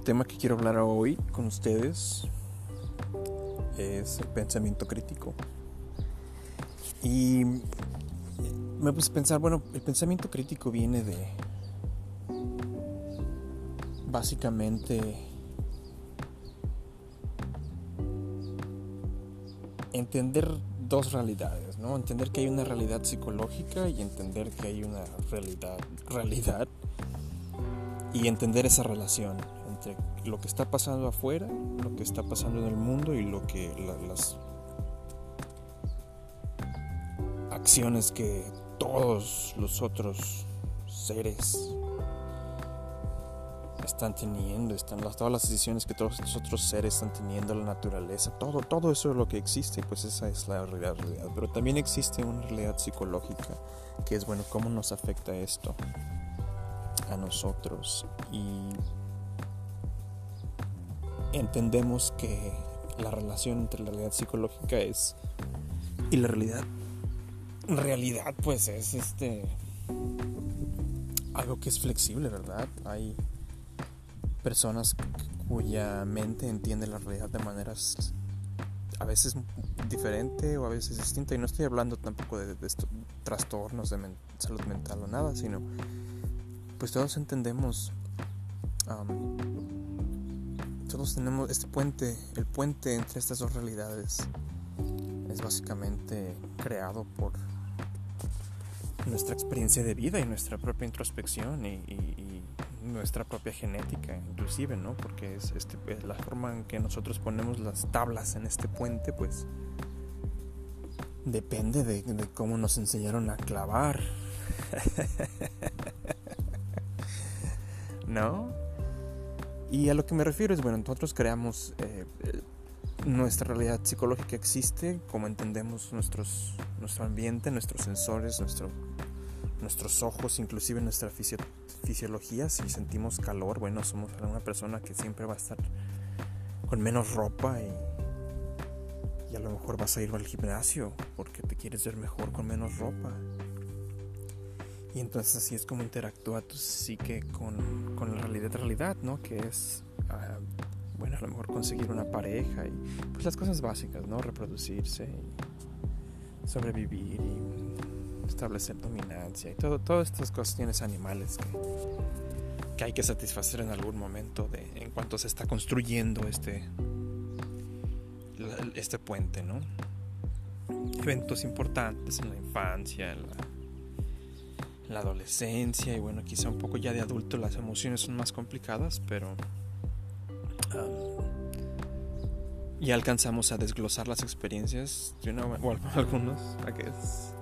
el tema que quiero hablar hoy con ustedes es el pensamiento crítico. Y me puse a pensar, bueno, el pensamiento crítico viene de básicamente entender dos realidades, ¿no? Entender que hay una realidad psicológica y entender que hay una realidad realidad y entender esa relación entre lo que está pasando afuera, lo que está pasando en el mundo y lo que las acciones que todos los otros seres están teniendo, están las, todas las decisiones que todos los otros seres están teniendo, la naturaleza, todo, todo eso es lo que existe, pues esa es la realidad, realidad. Pero también existe una realidad psicológica, que es bueno, cómo nos afecta esto a nosotros y entendemos que la relación entre la realidad psicológica es y la realidad realidad pues es este algo que es flexible, ¿verdad? Hay personas cuya mente entiende la realidad de maneras a veces diferente o a veces distinta y no estoy hablando tampoco de, trastornos de salud mental o nada, sino pues todos entendemos, todos tenemos este puente, el puente entre estas dos realidades es básicamente creado por nuestra experiencia de vida y nuestra propia introspección y, nuestra propia genética inclusive, ¿no? Porque es, este, la forma en que nosotros ponemos las tablas en este puente, pues depende de cómo nos enseñaron a clavar. ¿no? Y a lo que me refiero es, bueno, nosotros creamos, eh, nuestra realidad psicológica existe, como entendemos nuestros, nuestro ambiente, nuestros sensores, nuestro, nuestros ojos, inclusive nuestra fisiología, si sentimos calor, bueno, somos una persona que siempre va a estar con menos ropa y, y a lo mejor vas a ir al gimnasio porque te quieres ver mejor con menos ropa. Y entonces así es como interactúa tu psique con, con la realidad realidad, ¿no? Que es, ah, bueno, a lo mejor conseguir una pareja y pues las cosas básicas, ¿no? Reproducirse y sobrevivir y establecer dominancia y todo, todas estas cuestiones animales que, que hay que satisfacer en algún momento de, en cuanto se está construyendo este, este puente, ¿no? Eventos importantes en la infancia, en la la adolescencia y bueno, quizá un poco ya de adulto las emociones son más complicadas, pero ya alcanzamos a desglosar las experiencias, you know, o algunos, I guess,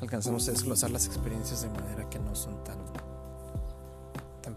alcanzamos a desglosar las experiencias de manera que no son tan, tan,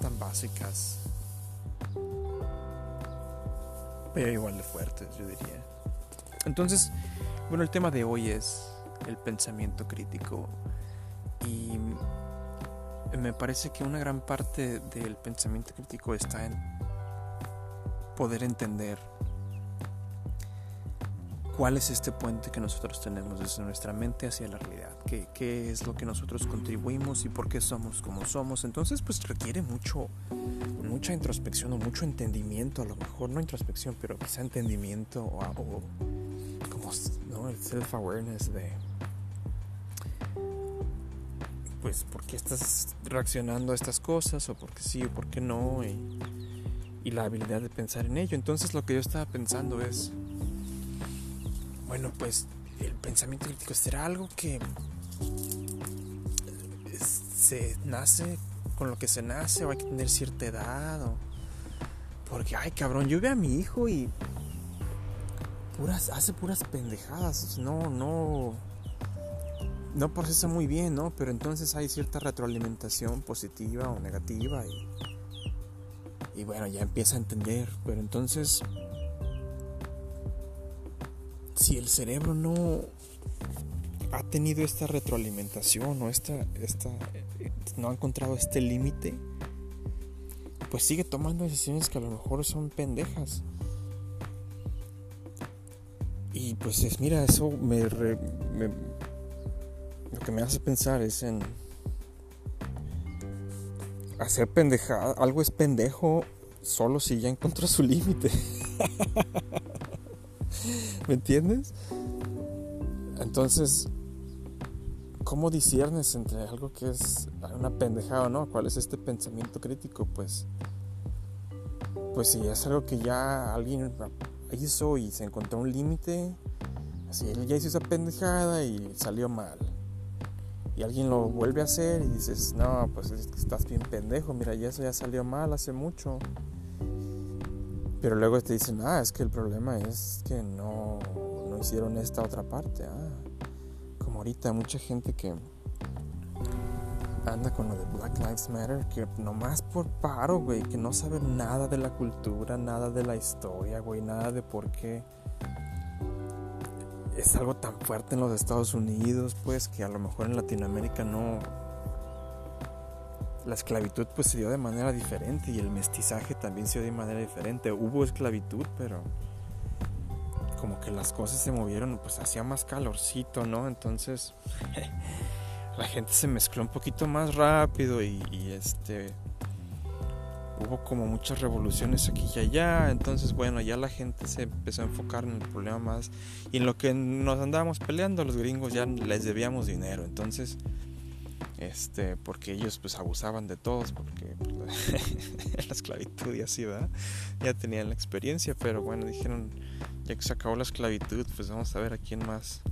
tan básicas, pero igual de fuertes, yo diría. Entonces, bueno, el tema de hoy es el pensamiento crítico y me parece que una gran parte del pensamiento crítico está en poder entender cuál es este puente que nosotros tenemos desde nuestra mente hacia la realidad, qué, qué, es lo que nosotros contribuimos y por qué somos como somos. Entonces, pues requiere mucho, mucha introspección o mucho entendimiento, a lo mejor no introspección, pero quizá entendimiento o, o ¿no? El self-awareness de, pues, ¿por qué estás reaccionando a estas cosas? O por qué sí o por qué no. Y, y la habilidad de pensar en ello. Entonces lo que yo estaba pensando es, bueno, pues el pensamiento crítico será algo que se nace con lo que se nace o hay que tener cierta edad o porque ay cabrón yo veo a mi hijo y hace puras pendejadas, no, no, no procesa muy bien, ¿no? Pero entonces hay cierta retroalimentación positiva o negativa y, y bueno, ya empieza a entender, pero entonces, si el cerebro no ha tenido esta retroalimentación o esta, esta, no ha encontrado este límite, pues sigue tomando decisiones que a lo mejor son pendejas. Y pues es, mira, eso me, lo que me hace pensar es en hacer pendejada, algo es pendejo solo si ya encontró su límite. ¿Me entiendes? Entonces, ¿cómo disiernes entre algo que es una pendejada o no? ¿Cuál es este pensamiento crítico? Pues, pues si es algo que ya alguien hizo y se encontró un límite, así él ya hizo esa pendejada y salió mal. Y alguien lo vuelve a hacer y dices, no, pues estás bien pendejo, mira, ya eso ya salió mal hace mucho. Pero luego te dicen, ah, es que el problema es que no, no hicieron esta otra parte. Ah, como ahorita mucha gente que anda con lo de Black Lives Matter, que nomás por paro, güey, que no sabe nada de la cultura, nada de la historia, güey, nada de por qué es algo tan fuerte en los Estados Unidos, pues, que a lo mejor en Latinoamérica no, la esclavitud pues se dio de manera diferente y el mestizaje también se dio de manera diferente. Hubo esclavitud, pero como que las cosas se movieron, pues hacía más calorcito, ¿no? Entonces la gente se mezcló un poquito más rápido y, este hubo como muchas revoluciones aquí y allá, entonces bueno, ya la gente se empezó a enfocar en el problema más y en lo que nos andábamos peleando los gringos ya les debíamos dinero, entonces este, porque ellos pues abusaban de todos, porque pues, la esclavitud y así, ¿verdad? Ya tenían la experiencia, pero bueno, dijeron, ya que se acabó la esclavitud, pues vamos a ver a quién más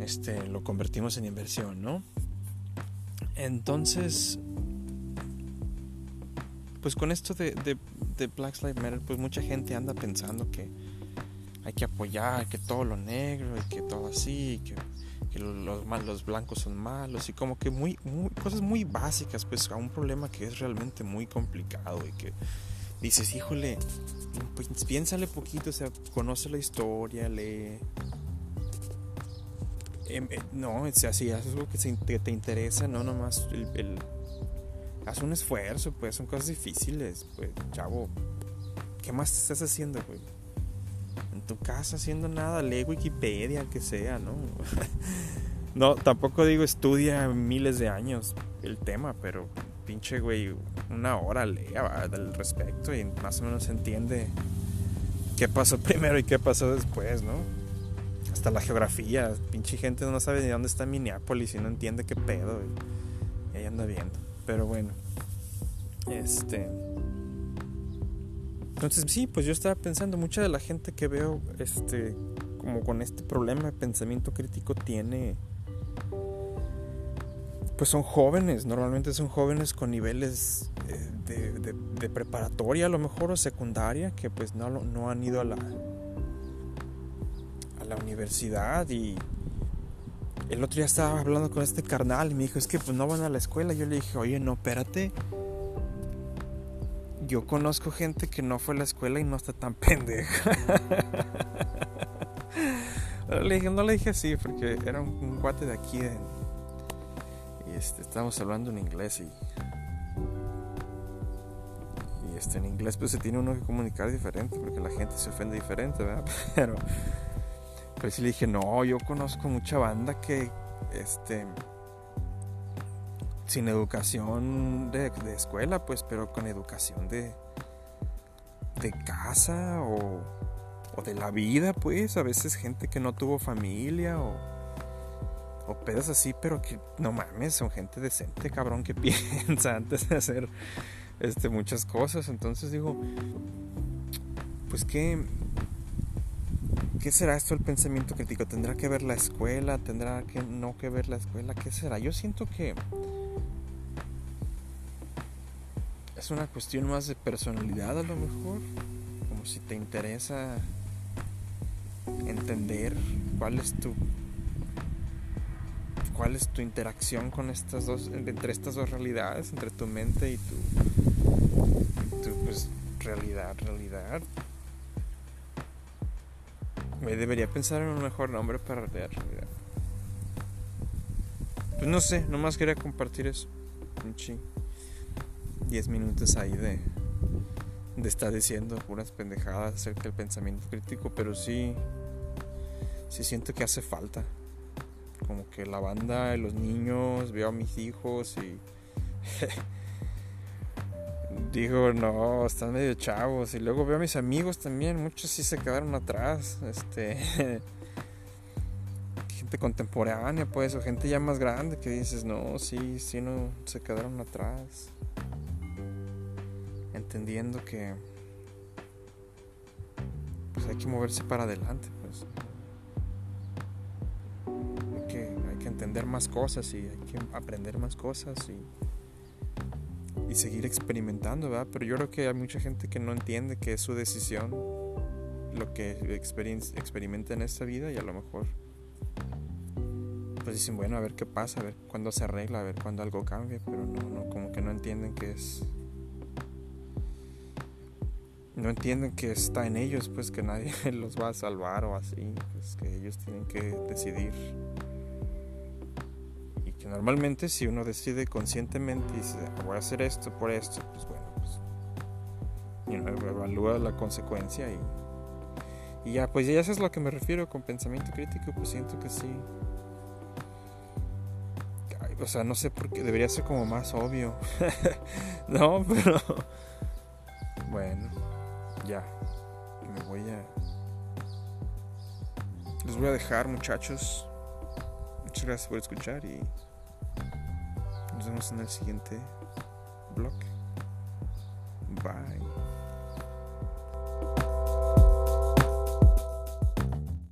este, lo convertimos en inversión, ¿no? Entonces, pues con esto de, de, de Black Lives Matter, pues mucha gente anda pensando que hay que apoyar, que todo lo negro y que todo así, que que los, los blancos son malos y como que muy, cosas muy básicas pues a un problema que es realmente muy complicado y que dices híjole pues piénsale poquito o sea conoce la historia lee em, eh, no o sea si haces algo que, te interesa no nomás el, haz un esfuerzo pues son cosas difíciles pues chavo qué más te estás haciendo güey en tu casa haciendo nada, lee Wikipedia, que sea, ¿no? no, tampoco digo estudia miles de años el tema, pero pinche güey, una hora lea al respecto y más o menos entiende qué pasó primero y qué pasó después, ¿no? La geografía, pinche gente no sabe ni dónde está Minneapolis y no entiende qué pedo. Y, y ahí anda viendo. Pero bueno, este. Entonces sí, pues yo estaba pensando, mucha de la gente que veo este como con este problema de pensamiento crítico tiene pues son jóvenes, normalmente son jóvenes con niveles eh, de, preparatoria a lo mejor o secundaria que pues no, no han ido a la universidad y el otro día estaba hablando con este carnal y me dijo es que pues no van a la escuela yo le dije oye no espérate yo conozco gente que no fue a la escuela y no está tan pendeja. le dije, no le dije así porque era un, cuate de aquí y este, estábamos hablando en inglés y, y este, en inglés pues se tiene uno que comunicar diferente porque la gente se ofende diferente, ¿verdad? Pero pues sí le dije, no, yo conozco mucha banda que este sin educación de, escuela, pues, pero con educación de, de casa o, o, de la vida, pues. A veces gente que no tuvo familia o, o pedos así, pero que no mames, son gente decente, cabrón, que piensa antes de hacer este, muchas cosas. Entonces digo, pues que... ¿Qué será esto el pensamiento crítico? ¿Tendrá que ver la escuela? ¿Tendrá que no que ver la escuela? ¿Qué será? Yo siento que es una cuestión más de personalidad a lo mejor, como si te interesa entender cuál es tu cuál es tu interacción con estas dos entre estas dos realidades, entre tu mente y tu, tu pues, realidad, realidad. Me debería pensar en un mejor nombre para la realidad. Pues no sé, nomás quería compartir eso. Un ching. 10 minutos ahí de, de estar diciendo puras pendejadas acerca del pensamiento crítico, pero sí, sí siento que hace falta. Como que la banda, los niños, veo a mis hijos y digo, no, están medio chavos. Y luego veo a mis amigos también, muchos sí se quedaron atrás. Este. gente contemporánea, pues, o gente ya más grande que dices, no, sí, sí, no, se quedaron atrás. Entendiendo que. Pues hay que moverse para adelante, pues. Hay que, hay que entender más cosas y hay que aprender más cosas y y seguir experimentando, ¿verdad? Pero yo creo que hay mucha gente que no entiende que es su decisión lo que experimenta en esta vida y a lo mejor pues dicen, bueno, a ver qué pasa, a ver cuándo se arregla, a ver cuándo algo cambia, pero no, no, como que no entienden que es... No entienden que está en ellos, pues que nadie los va a salvar o así, pues que ellos tienen que decidir normalmente si uno decide conscientemente y dice, voy a hacer esto por esto, pues bueno, pues evalúa la consecuencia y, y ya, pues ya eso es a lo que me refiero con pensamiento crítico, pues siento que sí. o sea, no sé por qué, debería ser como más obvio. no, pero... Bueno, ya. Me voy a... Les voy a dejar muchachos. Muchas gracias por escuchar y nos vemos en el siguiente blog. Bye.